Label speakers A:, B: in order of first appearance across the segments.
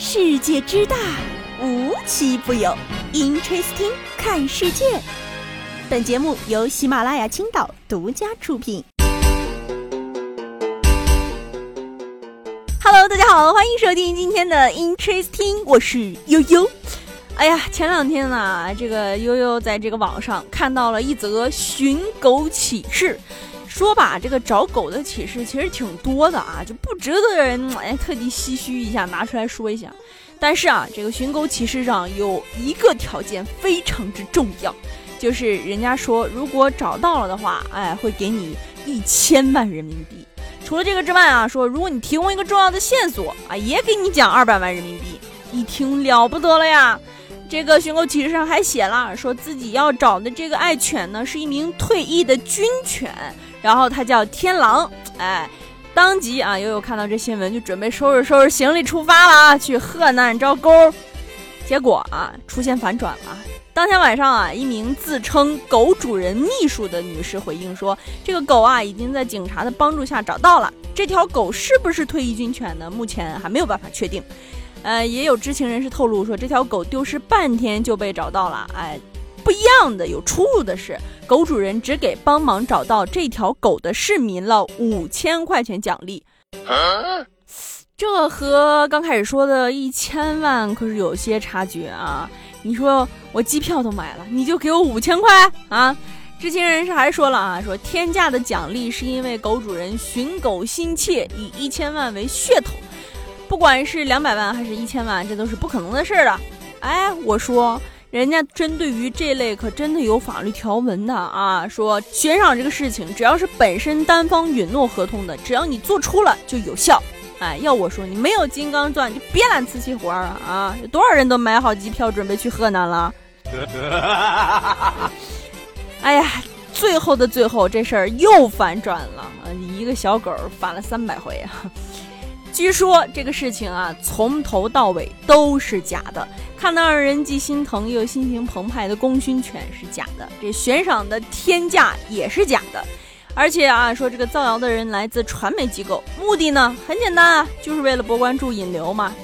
A: 世界之大，无奇不有。Interesting，看世界。本节目由喜马拉雅青岛独家出品。Hello，大家好，欢迎收听今天的 Interesting，我是悠悠。哎呀，前两天呢，这个悠悠在这个网上看到了一则寻狗启事。说吧，这个找狗的启示其实挺多的啊，就不值得人哎特地唏嘘一下，拿出来说一下。但是啊，这个寻狗启示上有一个条件非常之重要，就是人家说如果找到了的话，哎，会给你一千万人民币。除了这个之外啊，说如果你提供一个重要的线索啊，也给你奖二百万人民币。一听了不得了呀！这个寻狗启事上还写了，说自己要找的这个爱犬呢，是一名退役的军犬。然后他叫天狼，哎，当即啊，悠悠看到这新闻就准备收拾收拾行李出发了啊，去河南招狗。结果啊，出现反转了。当天晚上啊，一名自称狗主人秘书的女士回应说，这个狗啊已经在警察的帮助下找到了。这条狗是不是退役军犬呢？目前还没有办法确定。呃，也有知情人士透露说，这条狗丢失半天就被找到了。哎。不一样的、有出入的是，狗主人只给帮忙找到这条狗的市民了五千块钱奖励，这和刚开始说的一千万可是有些差距啊！你说我机票都买了，你就给我五千块啊？知情人士还说了啊，说天价的奖励是因为狗主人寻狗心切，以一千万为噱头，不管是两百万还是一千万，这都是不可能的事儿的。哎，我说。人家针对于这类可真的有法律条文的啊，说悬赏这个事情，只要是本身单方允诺合同的，只要你做出了就有效。哎，要我说，你没有金刚钻就别揽瓷器活啊！啊，有多少人都买好机票准备去河南了？哎呀，最后的最后，这事儿又反转了，一个小狗反了三百回啊！据说这个事情啊，从头到尾都是假的。看到让人既心疼又心情澎湃的功勋犬是假的，这悬赏的天价也是假的。而且啊，说这个造谣的人来自传媒机构，目的呢很简单啊，就是为了博关注、引流嘛。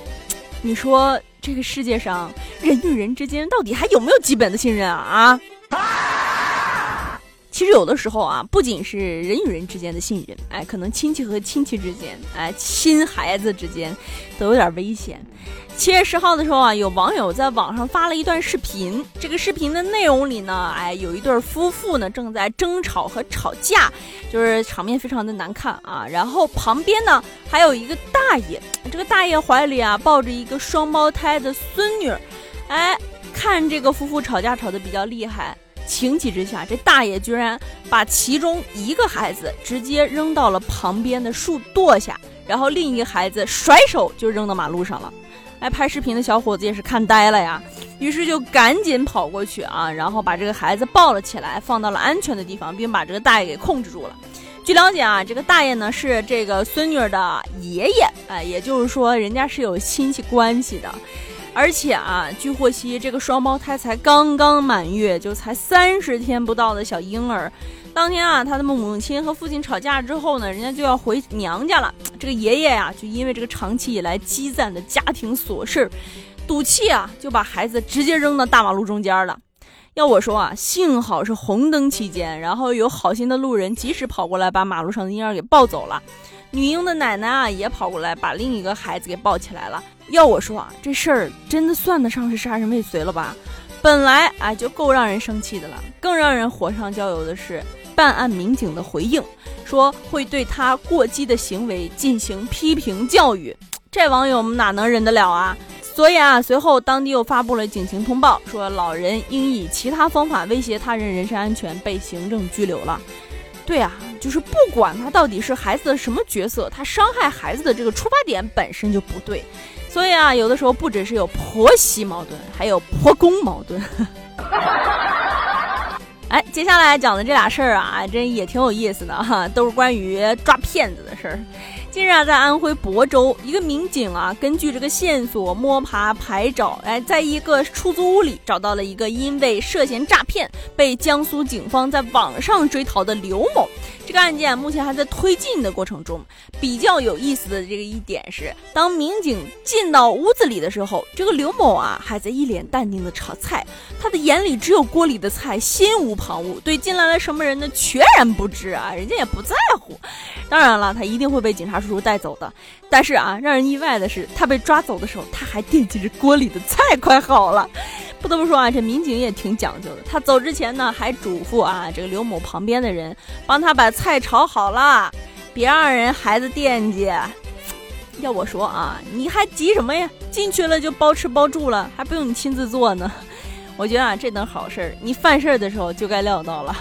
A: 你说这个世界上人与人之间到底还有没有基本的信任啊？啊！其实有的时候啊，不仅是人与人之间的信任，哎，可能亲戚和亲戚之间，哎，亲孩子之间，都有点危险。七月十号的时候啊，有网友在网上发了一段视频，这个视频的内容里呢，哎，有一对夫妇呢正在争吵和吵架，就是场面非常的难看啊。然后旁边呢还有一个大爷，这个大爷怀里啊抱着一个双胞胎的孙女，哎，看这个夫妇吵架吵得比较厉害。情急之下，这大爷居然把其中一个孩子直接扔到了旁边的树垛下，然后另一个孩子甩手就扔到马路上了。哎，拍视频的小伙子也是看呆了呀，于是就赶紧跑过去啊，然后把这个孩子抱了起来，放到了安全的地方，并把这个大爷给控制住了。据了解啊，这个大爷呢是这个孙女儿的爷爷，哎，也就是说人家是有亲戚关系的。而且啊，据获悉，这个双胞胎才刚刚满月，就才三十天不到的小婴儿。当天啊，他的母亲和父亲吵架之后呢，人家就要回娘家了。这个爷爷呀，就因为这个长期以来积攒的家庭琐事，赌气啊，就把孩子直接扔到大马路中间了。要我说啊，幸好是红灯期间，然后有好心的路人及时跑过来，把马路上的婴儿给抱走了。女婴的奶奶啊，也跑过来把另一个孩子给抱起来了。要我说啊，这事儿真的算得上是杀人未遂了吧？本来啊就够让人生气的了，更让人火上浇油的是，办案民警的回应说会对他过激的行为进行批评教育。这网友们哪能忍得了啊？所以啊，随后当地又发布了警情通报，说老人应以其他方法威胁他人人身安全，被行政拘留了。对啊，就是不管他到底是孩子的什么角色，他伤害孩子的这个出发点本身就不对。所以啊，有的时候不只是有婆媳矛盾，还有婆公矛盾。哎，接下来讲的这俩事儿啊，真也挺有意思的哈，都是关于抓骗子的事儿。近日啊，在安徽亳州，一个民警啊，根据这个线索摸爬排找，哎，在一个出租屋里找到了一个因为涉嫌诈骗被江苏警方在网上追逃的刘某。这个案件目前还在推进的过程中。比较有意思的这个一点是，当民警进到屋子里的时候，这个刘某啊还在一脸淡定的炒菜，他的眼里只有锅里的菜，心无旁骛，对进来了什么人呢全然不知啊，人家也不在乎。当然了，他一定会被警察叔叔带走的。但是啊，让人意外的是，他被抓走的时候，他还惦记着锅里的菜快好了。不得不说啊，这民警也挺讲究的。他走之前呢，还嘱咐啊，这个刘某旁边的人帮他把菜炒好了，别让人孩子惦记。要我说啊，你还急什么呀？进去了就包吃包住了，还不用你亲自做呢。我觉得啊，这等好事儿，你犯事儿的时候就该料到了。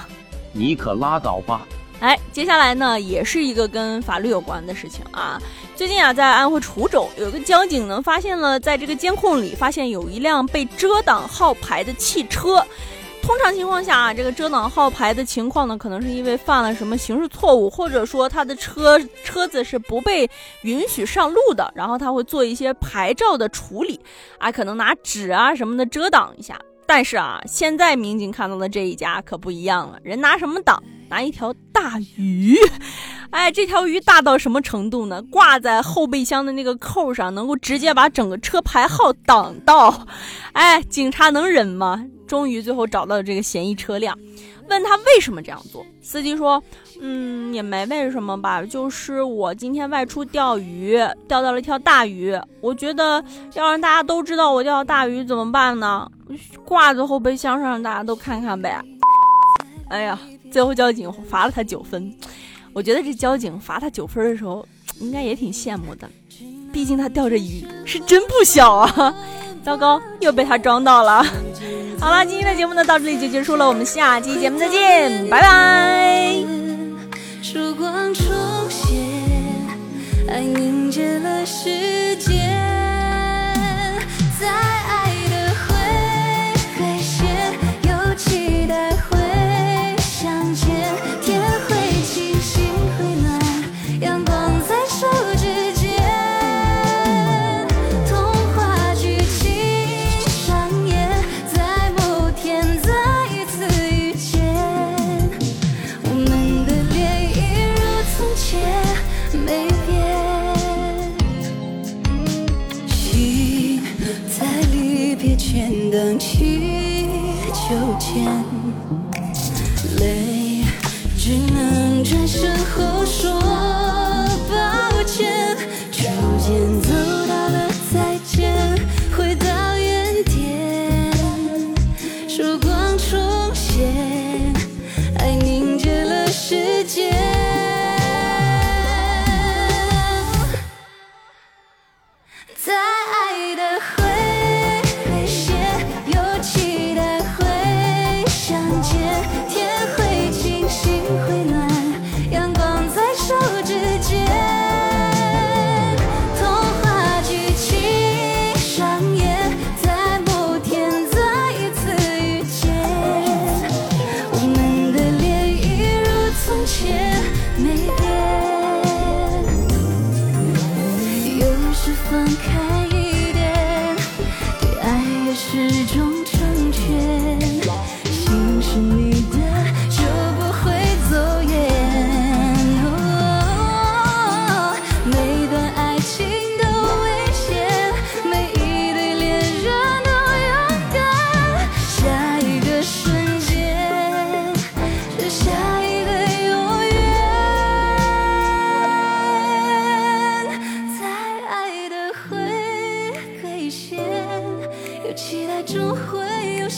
B: 你可拉倒吧。
A: 哎，接下来呢，也是一个跟法律有关的事情啊。最近啊，在安徽滁州，有个交警呢，发现了在这个监控里，发现有一辆被遮挡号牌的汽车。通常情况下啊，这个遮挡号牌的情况呢，可能是因为犯了什么刑事错误，或者说他的车车子是不被允许上路的，然后他会做一些牌照的处理，啊，可能拿纸啊什么的遮挡一下。但是啊，现在民警看到的这一家可不一样了，人拿什么挡？拿一条大鱼，哎，这条鱼大到什么程度呢？挂在后备箱的那个扣上，能够直接把整个车牌号挡到。哎，警察能忍吗？终于最后找到了这个嫌疑车辆，问他为什么这样做。司机说：“嗯，也没为什么吧，就是我今天外出钓鱼，钓到了一条大鱼，我觉得要让大家都知道我钓大鱼怎么办呢？挂在后备箱上，让大家都看看呗。”哎呀。最后交警罚了他九分，我觉得这交警罚他九分的时候，应该也挺羡慕的，毕竟他钓着鱼是真不小啊！糟糕，又被他装到了。好了，今天的节目呢到这里就结束了，我们下期节目再见，拜拜。曙光重现，爱凝结了荡起
C: 秋千。泪只能转身后说。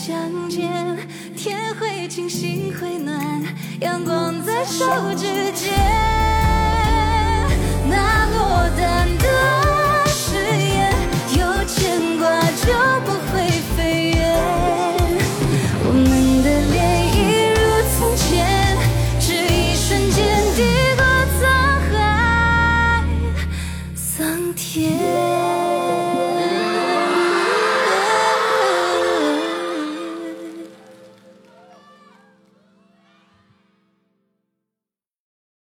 C: 相见天会晴心会暖
A: 阳光在手指间那落单的